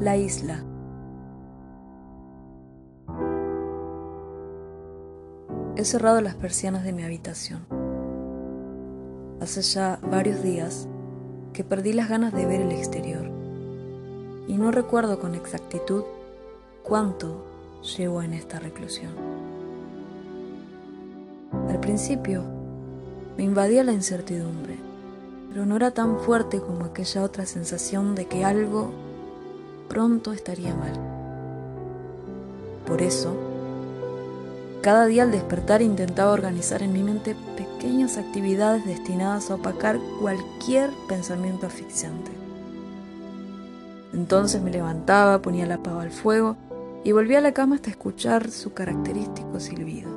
La isla. He cerrado las persianas de mi habitación. Hace ya varios días que perdí las ganas de ver el exterior y no recuerdo con exactitud cuánto llevo en esta reclusión. Al principio me invadía la incertidumbre, pero no era tan fuerte como aquella otra sensación de que algo pronto estaría mal. Por eso, cada día al despertar intentaba organizar en mi mente pequeñas actividades destinadas a opacar cualquier pensamiento asfixiante. Entonces me levantaba, ponía la pava al fuego y volvía a la cama hasta escuchar su característico silbido.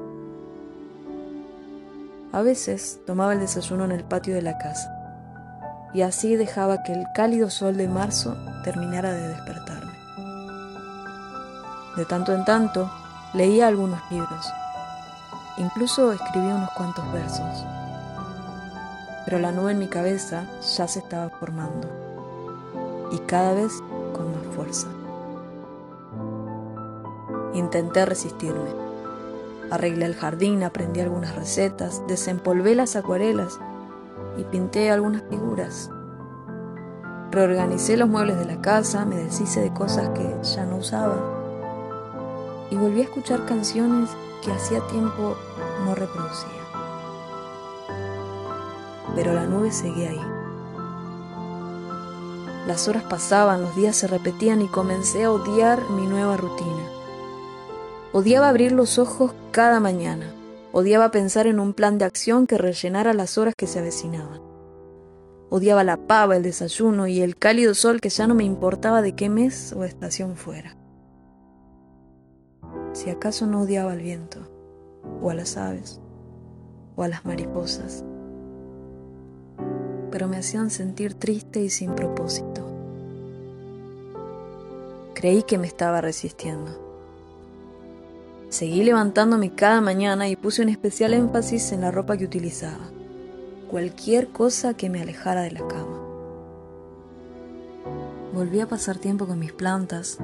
A veces tomaba el desayuno en el patio de la casa y así dejaba que el cálido sol de marzo terminara de despertarme. De tanto en tanto leía algunos libros, incluso escribía unos cuantos versos, pero la nube en mi cabeza ya se estaba formando y cada vez con más fuerza. Intenté resistirme. Arreglé el jardín, aprendí algunas recetas, desempolvé las acuarelas y pinté algunas figuras. Reorganicé los muebles de la casa, me deshice de cosas que ya no usaba y volví a escuchar canciones que hacía tiempo no reproducía. Pero la nube seguía ahí. Las horas pasaban, los días se repetían y comencé a odiar mi nueva rutina. Odiaba abrir los ojos cada mañana. Odiaba pensar en un plan de acción que rellenara las horas que se avecinaban. Odiaba la pava, el desayuno y el cálido sol que ya no me importaba de qué mes o estación fuera. Si acaso no odiaba al viento, o a las aves, o a las mariposas, pero me hacían sentir triste y sin propósito. Creí que me estaba resistiendo. Seguí levantándome cada mañana y puse un especial énfasis en la ropa que utilizaba. Cualquier cosa que me alejara de la cama. Volví a pasar tiempo con mis plantas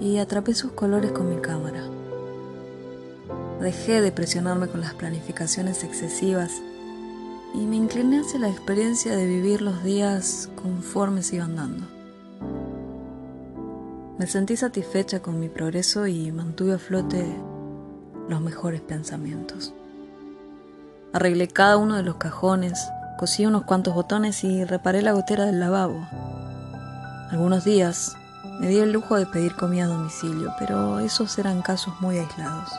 y atrapé sus colores con mi cámara. Dejé de presionarme con las planificaciones excesivas y me incliné hacia la experiencia de vivir los días conforme se iban dando. Me sentí satisfecha con mi progreso y mantuve a flote los mejores pensamientos. Arreglé cada uno de los cajones, cosí unos cuantos botones y reparé la gotera del lavabo. Algunos días me di el lujo de pedir comida a domicilio, pero esos eran casos muy aislados.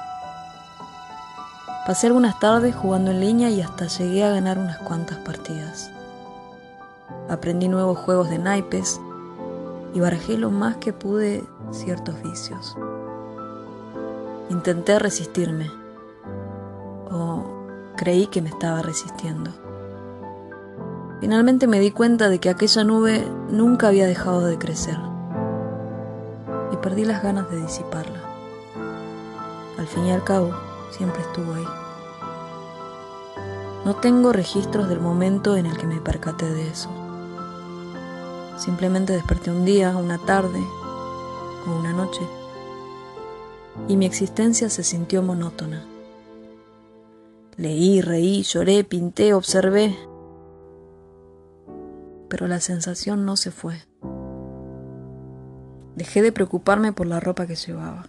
Pasé algunas tardes jugando en línea y hasta llegué a ganar unas cuantas partidas. Aprendí nuevos juegos de naipes y barajé lo más que pude ciertos vicios. Intenté resistirme, o creí que me estaba resistiendo. Finalmente me di cuenta de que aquella nube nunca había dejado de crecer y perdí las ganas de disiparla. Al fin y al cabo, siempre estuvo ahí. No tengo registros del momento en el que me percaté de eso. Simplemente desperté un día, una tarde o una noche y mi existencia se sintió monótona. Leí, reí, lloré, pinté, observé, pero la sensación no se fue. Dejé de preocuparme por la ropa que llevaba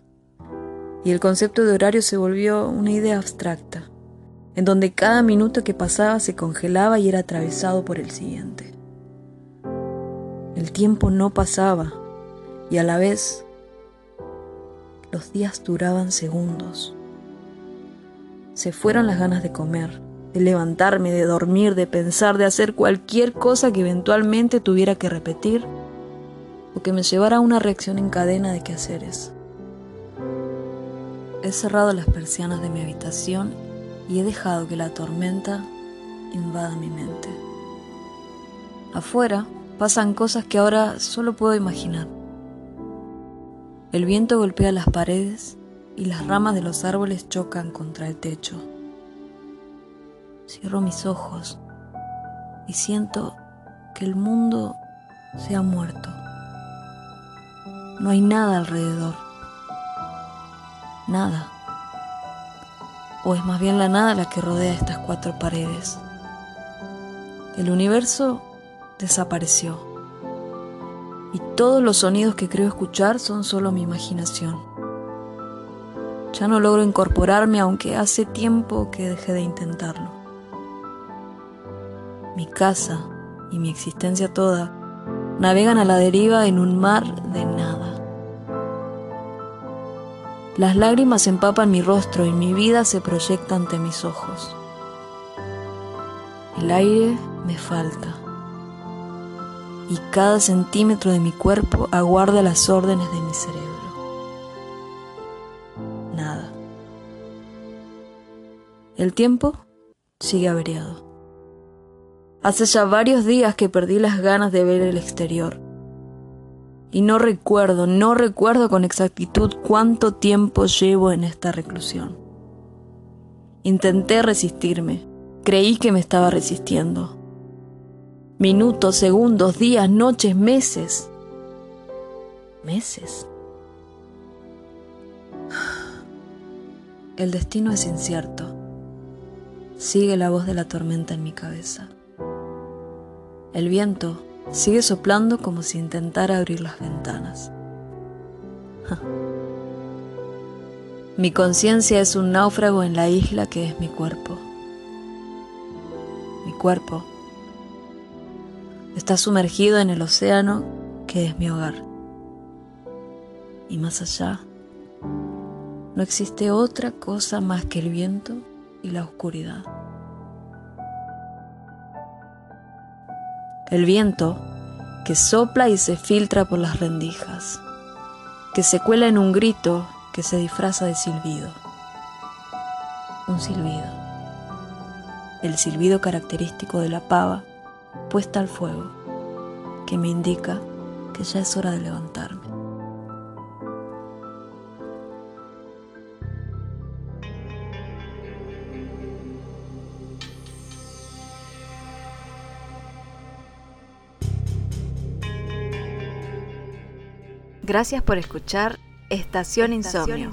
y el concepto de horario se volvió una idea abstracta, en donde cada minuto que pasaba se congelaba y era atravesado por el siguiente. El tiempo no pasaba y a la vez los días duraban segundos. Se fueron las ganas de comer, de levantarme, de dormir, de pensar, de hacer cualquier cosa que eventualmente tuviera que repetir o que me llevara a una reacción en cadena de quehaceres. He cerrado las persianas de mi habitación y he dejado que la tormenta invada mi mente. Afuera pasan cosas que ahora solo puedo imaginar. El viento golpea las paredes y las ramas de los árboles chocan contra el techo. Cierro mis ojos y siento que el mundo se ha muerto. No hay nada alrededor. Nada. O es más bien la nada la que rodea estas cuatro paredes. El universo desapareció. Y todos los sonidos que creo escuchar son solo mi imaginación. Ya no logro incorporarme aunque hace tiempo que dejé de intentarlo. Mi casa y mi existencia toda navegan a la deriva en un mar de nada. Las lágrimas empapan mi rostro y mi vida se proyecta ante mis ojos. El aire me falta y cada centímetro de mi cuerpo aguarda las órdenes de mi cerebro. Nada. El tiempo sigue averiado. Hace ya varios días que perdí las ganas de ver el exterior. Y no recuerdo, no recuerdo con exactitud cuánto tiempo llevo en esta reclusión. Intenté resistirme, creí que me estaba resistiendo Minutos, segundos, días, noches, meses. Meses. El destino es incierto. Sigue la voz de la tormenta en mi cabeza. El viento sigue soplando como si intentara abrir las ventanas. Mi conciencia es un náufrago en la isla que es mi cuerpo. Mi cuerpo está sumergido en el océano que es mi hogar. Y más allá, no existe otra cosa más que el viento y la oscuridad. El viento que sopla y se filtra por las rendijas, que se cuela en un grito que se disfraza de silbido. Un silbido. El silbido característico de la pava puesta al fuego, que me indica que ya es hora de levantarme. Gracias por escuchar Estación, Insomnio.